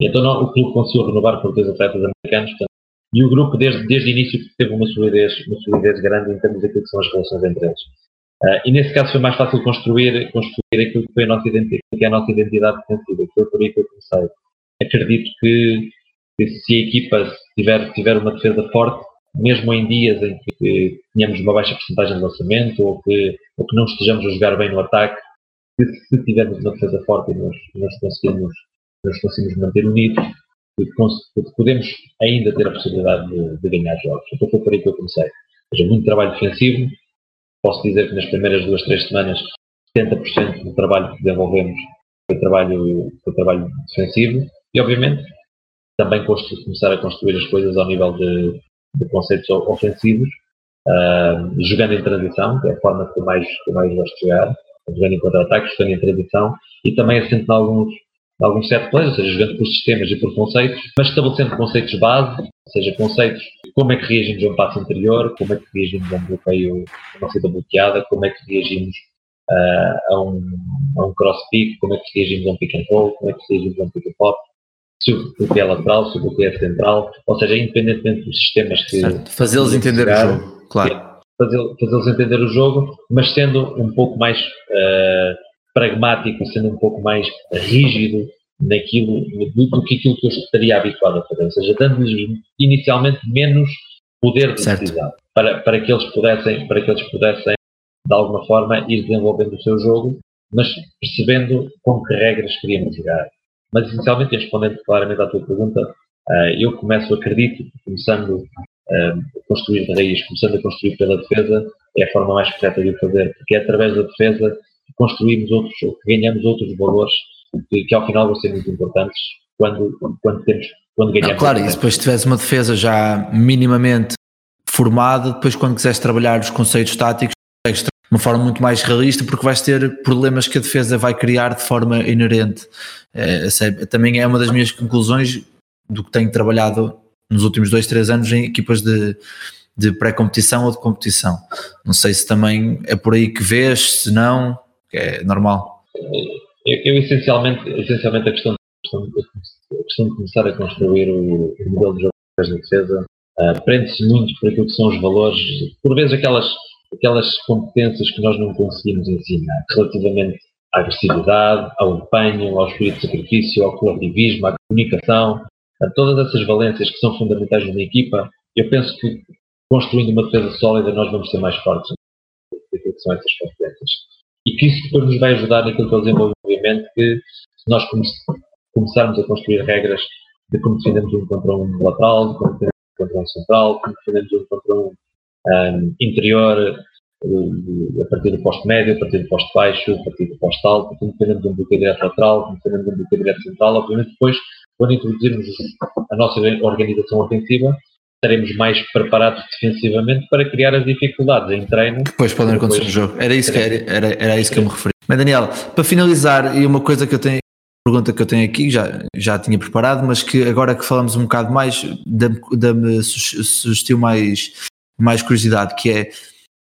Então não, o clube conseguiu renovar por dois atletas americanos portanto, e o grupo desde, desde o início teve uma solidez, uma solidez grande em termos daquilo que são as relações entre eles. Uh, e nesse caso foi mais fácil construir, construir aquilo que foi a nossa identidade, que é a nossa identidade defensiva, foi por aí que eu comecei. Acredito que, que se a equipa tiver, tiver uma defesa forte, mesmo em dias em que tenhamos uma baixa porcentagem de lançamento ou que, ou que não estejamos a jogar bem no ataque, se, se tivermos uma defesa forte e nós conseguimos conseguimos manter unidos podemos ainda ter a possibilidade de, de ganhar jogos. Então foi por aí que eu comecei. Ou seja, muito trabalho defensivo. Posso dizer que nas primeiras duas, três semanas, 70% do trabalho que desenvolvemos foi trabalho, foi trabalho defensivo. E, obviamente, também começar a construir as coisas ao nível de, de conceitos ofensivos, uh, jogando em transição, que é a forma que eu mais, que mais gosto de jogar, jogando em contra-ataques, jogando em transição, e também assento alguns alguns set plays, ou seja, jogando por sistemas e por conceitos, mas estabelecendo conceitos base, ou seja, conceitos como é que reagimos a um passo anterior, como é que reagimos a um bloqueio, uma saída bloqueada, como é que reagimos uh, a, um, a um cross pick, como é que reagimos a um pick and roll, como é que reagimos a um pick and pop, se o bloqueio é lateral, se o bloqueio é central, ou seja, independentemente dos sistemas que. Fazê-los entender o jogo, claro. Fazê-los entender o jogo, mas sendo um pouco mais. Uh, pragmático, sendo um pouco mais rígido naquilo do, do que aquilo que eu estaria habituado a fazer, ou seja, dando-lhes inicialmente menos poder de decisão para, para que eles pudessem para que eles pudessem de alguma forma ir desenvolvendo o seu jogo, mas percebendo com que regras queríamos jogar. Mas essencialmente, respondendo claramente à tua pergunta, uh, eu começo, acredito, começando uh, a construir de raiz, começando a construir pela defesa, é a forma mais correta de o fazer, porque é através da defesa construímos outros, que ganhamos outros valores que, que, ao final vão ser muito importantes quando, quando, temos, quando ganhamos. Não, claro, e depois tivesse uma defesa já minimamente formada, depois quando quiseres trabalhar os conceitos táticos, de uma forma muito mais realista, porque vais ter problemas que a defesa vai criar de forma inerente. É, também é uma das minhas conclusões do que tenho trabalhado nos últimos dois, três anos em equipas de, de pré-competição ou de competição. Não sei se também é por aí que vês, se não é normal? Eu, eu essencialmente, essencialmente a questão, a questão de começar a construir o, o modelo de jogo de defesa uh, prende-se muito por aquilo que são os valores, por vezes aquelas, aquelas competências que nós não conseguimos ensinar, relativamente à agressividade, ao empenho, ao espírito de sacrifício, ao coletivismo, à comunicação, a todas essas valências que são fundamentais numa equipa, eu penso que construindo uma defesa sólida nós vamos ser mais fortes que são essas competências. E que isso depois nos vai ajudar naquilo que é o desenvolvimento, que se nós come começarmos a construir regras de como defendemos um contra um lateral, de como defendemos um contra um central, como defendemos um contra um, um interior, a partir do posto médio, a partir do posto baixo, a partir do posto alto, como defendemos um bloqueio direto lateral, como defendemos um bloqueio direto central, obviamente depois, quando introduzirmos a nossa organização ofensiva, estaremos mais preparados defensivamente para criar as dificuldades em treino. Depois podem acontecer no jogo. Era isso, que, era, era, era isso que eu me referi. Mas Daniel, para finalizar, e uma coisa que eu tenho, pergunta que eu tenho aqui, já, já tinha preparado, mas que agora que falamos um bocado mais, dá-me, dá-me mais, mais curiosidade, que é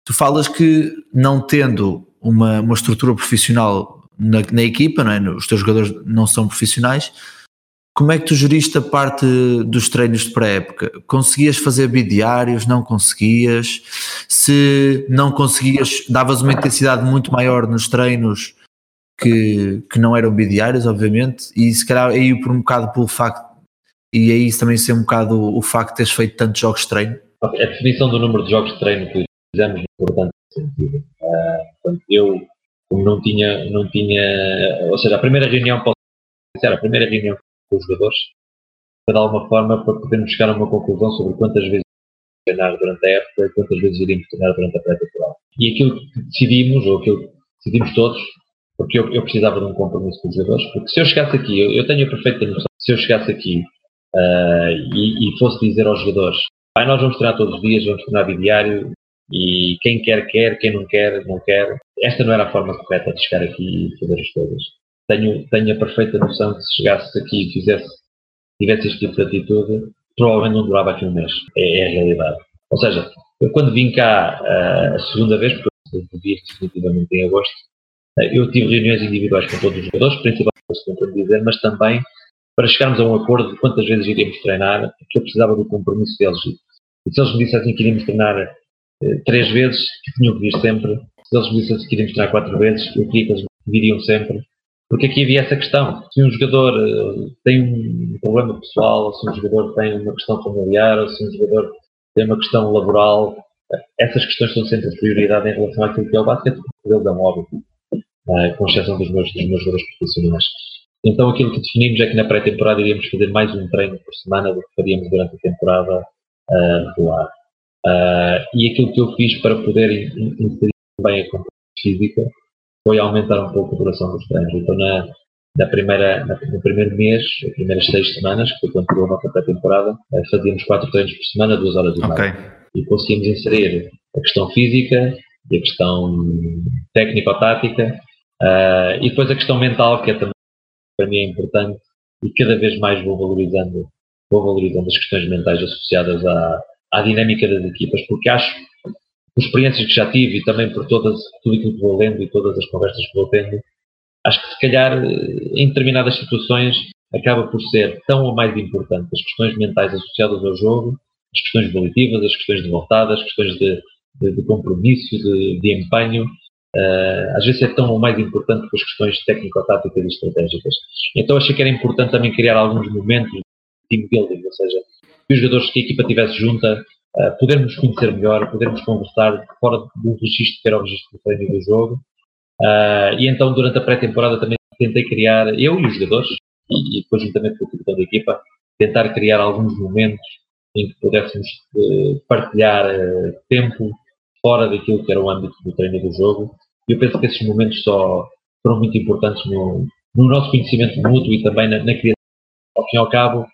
Tu falas que não tendo uma, uma estrutura profissional na, na equipa, não é? os teus jogadores não são profissionais, como é que tu geriste a parte dos treinos de pré-época? Conseguias fazer bidiários? Não conseguias? Se não conseguias, davas uma intensidade muito maior nos treinos que, que não eram bidiários, obviamente, e se calhar aí por um bocado pelo facto, e aí também ser um bocado o, facto de teres feito tantos jogos de treino? A definição do número de jogos de treino que fizemos é importante sentido. Uh, eu, como não tinha, não tinha, ou seja, a primeira reunião, posso dizer, a primeira reunião com os jogadores, para de alguma forma para podermos chegar a uma conclusão sobre quantas vezes treinar durante a época e quantas vezes iríamos treinar durante a pré-temporada. E aquilo que decidimos, ou aquilo que decidimos todos, porque eu, eu, precisava de um compromisso com os jogadores, porque se eu chegasse aqui, eu, eu tenho a perfeita noção, se eu chegasse aqui uh, e, e, fosse dizer aos jogadores, vai nós vamos treinar todos os dias, vamos treinar diário, e quem quer, quer, quem não quer, não quer. Esta não era a forma correta de chegar aqui e fazer as coisas. Tenho, tenho a perfeita noção que se chegasse aqui e fizesse, tivesse este tipo de atitude, provavelmente não durava aqui um mês. É, é a realidade. Ou seja, eu quando vim cá uh, a segunda vez, porque eu vi definitivamente em agosto, uh, eu tive reuniões individuais com todos os jogadores, principalmente, como dizer, mas também para chegarmos a um acordo de quantas vezes iríamos treinar, que eu precisava do compromisso deles. E se eles me dissessem que iríamos treinar eh, três vezes, que tinham que vir sempre. Se eles me dissessem que iriam mostrar quatro vezes, eu queria que eles viriam sempre. Porque aqui havia essa questão. Se um jogador uh, tem um problema pessoal, ou se um jogador tem uma questão familiar, ou se um jogador tem uma questão laboral, essas questões são sempre a prioridade em relação àquilo que é o basquete, porque eles é um óbvio, com exceção dos meus, dos meus jogadores profissionais. Então aquilo que definimos é que na pré-temporada iríamos fazer mais um treino por semana do que faríamos durante a temporada regular. Uh, e aquilo que eu fiz para poder inserir também a componente física foi aumentar um pouco a duração dos treinos. Então, na, na primeira, na, no primeiro mês, as primeiras seis semanas, que foi quando tirou a nossa pré-temporada, uh, fazíamos quatro treinos por semana, duas horas e okay. meia. E conseguimos inserir a questão física e a questão técnico-tática uh, e depois a questão mental, que é também para mim é importante e cada vez mais vou valorizando, vou valorizando as questões mentais associadas à, à dinâmica das equipas, porque acho, por experiências que já tive e também por todas, tudo aquilo que vou lendo e todas as conversas que vou tendo, acho que se calhar em determinadas situações acaba por ser tão ou mais importante as questões mentais associadas ao jogo, as questões volitivas, as questões de voltada, as questões de, de, de compromisso, de, de empenho, uh, às vezes é tão ou mais importante que as questões técnico-táticas e estratégicas. Então achei que era importante também criar alguns momentos team building, ou seja, que os jogadores que a equipa tivesse junta, uh, podermos conhecer melhor, podermos conversar fora do registro que era o registro do treino do jogo. Uh, e então, durante a pré-temporada, também tentei criar, eu e os jogadores, e, e depois juntamente com o capitão da equipa, tentar criar alguns momentos em que pudéssemos uh, partilhar uh, tempo fora daquilo que era o âmbito do treino do jogo. E eu penso que esses momentos só foram muito importantes no, no nosso conhecimento mútuo e também na, na criação. Ao fim e ao cabo,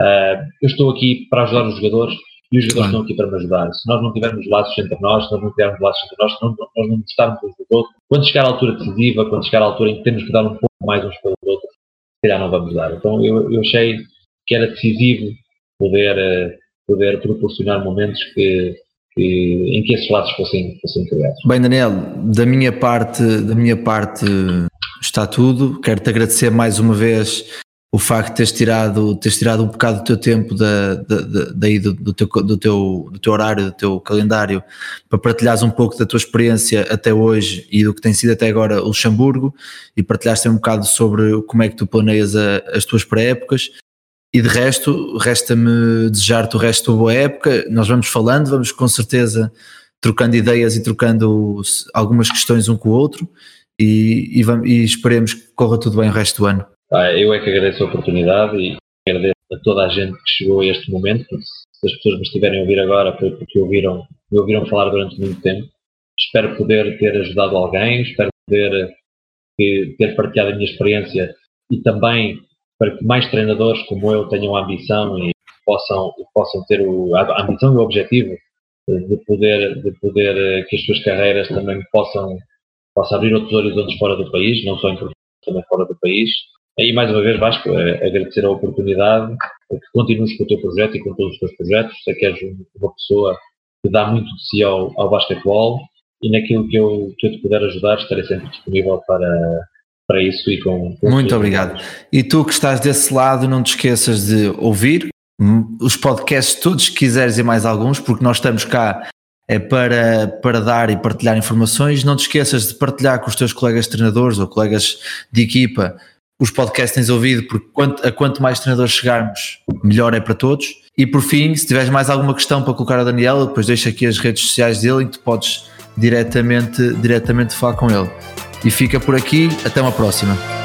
Uh, eu estou aqui para ajudar os jogadores e os jogadores claro. estão aqui para me ajudar. Se nós não tivermos laços entre nós, se nós não tivermos laços entre nós, se nós, nós não gostarmos uns dos outros, quando chegar à altura decisiva, quando chegar à altura em que temos que dar um pouco mais uns pelos outros, se calhar não vamos dar. Então eu, eu achei que era decisivo poder, uh, poder proporcionar momentos que, que, em que esses laços fossem, fossem criados. Bem, Daniel, da minha parte, da minha parte está tudo. Quero-te agradecer mais uma vez o facto de teres tirado, teres tirado um bocado do teu tempo da, da, da, daí do, do, teu, do, teu, do teu horário, do teu calendário, para partilhares um pouco da tua experiência até hoje e do que tem sido até agora o Luxemburgo e partilhares um bocado sobre como é que tu planeias a, as tuas pré-épocas. E de resto, resta-me desejar-te o resto da boa época. Nós vamos falando, vamos com certeza trocando ideias e trocando algumas questões um com o outro e, e, vamos, e esperemos que corra tudo bem o resto do ano. Eu é que agradeço a oportunidade e agradeço a toda a gente que chegou a este momento, se as pessoas me estiverem a ouvir agora foi porque ouviram, me ouviram falar durante muito tempo. Espero poder ter ajudado alguém, espero poder ter partilhado a minha experiência e também para que mais treinadores como eu tenham a ambição e possam, possam ter o, a ambição e o objetivo de poder, de poder que as suas carreiras também possam, possam abrir outros horizontes fora do país, não só em Portugal, também fora do país. E mais uma vez, Vasco, é agradecer a oportunidade, que continues com o teu projeto e com todos os teus projetos. Sei que és uma pessoa que dá muito de si ao, ao basquetebol e naquilo que eu, que eu te puder ajudar, estarei sempre disponível para, para isso e com. com Muito obrigado. E tu que estás desse lado, não te esqueças de ouvir os podcasts todos, se quiseres e mais alguns, porque nós estamos cá é para, para dar e partilhar informações. Não te esqueças de partilhar com os teus colegas treinadores ou colegas de equipa os podcasts que tens ouvido, porque quanto, a quanto mais treinadores chegarmos, melhor é para todos. E por fim, se tiveres mais alguma questão para colocar a Daniela, depois deixa aqui as redes sociais dele e tu podes diretamente, diretamente falar com ele. E fica por aqui, até uma próxima.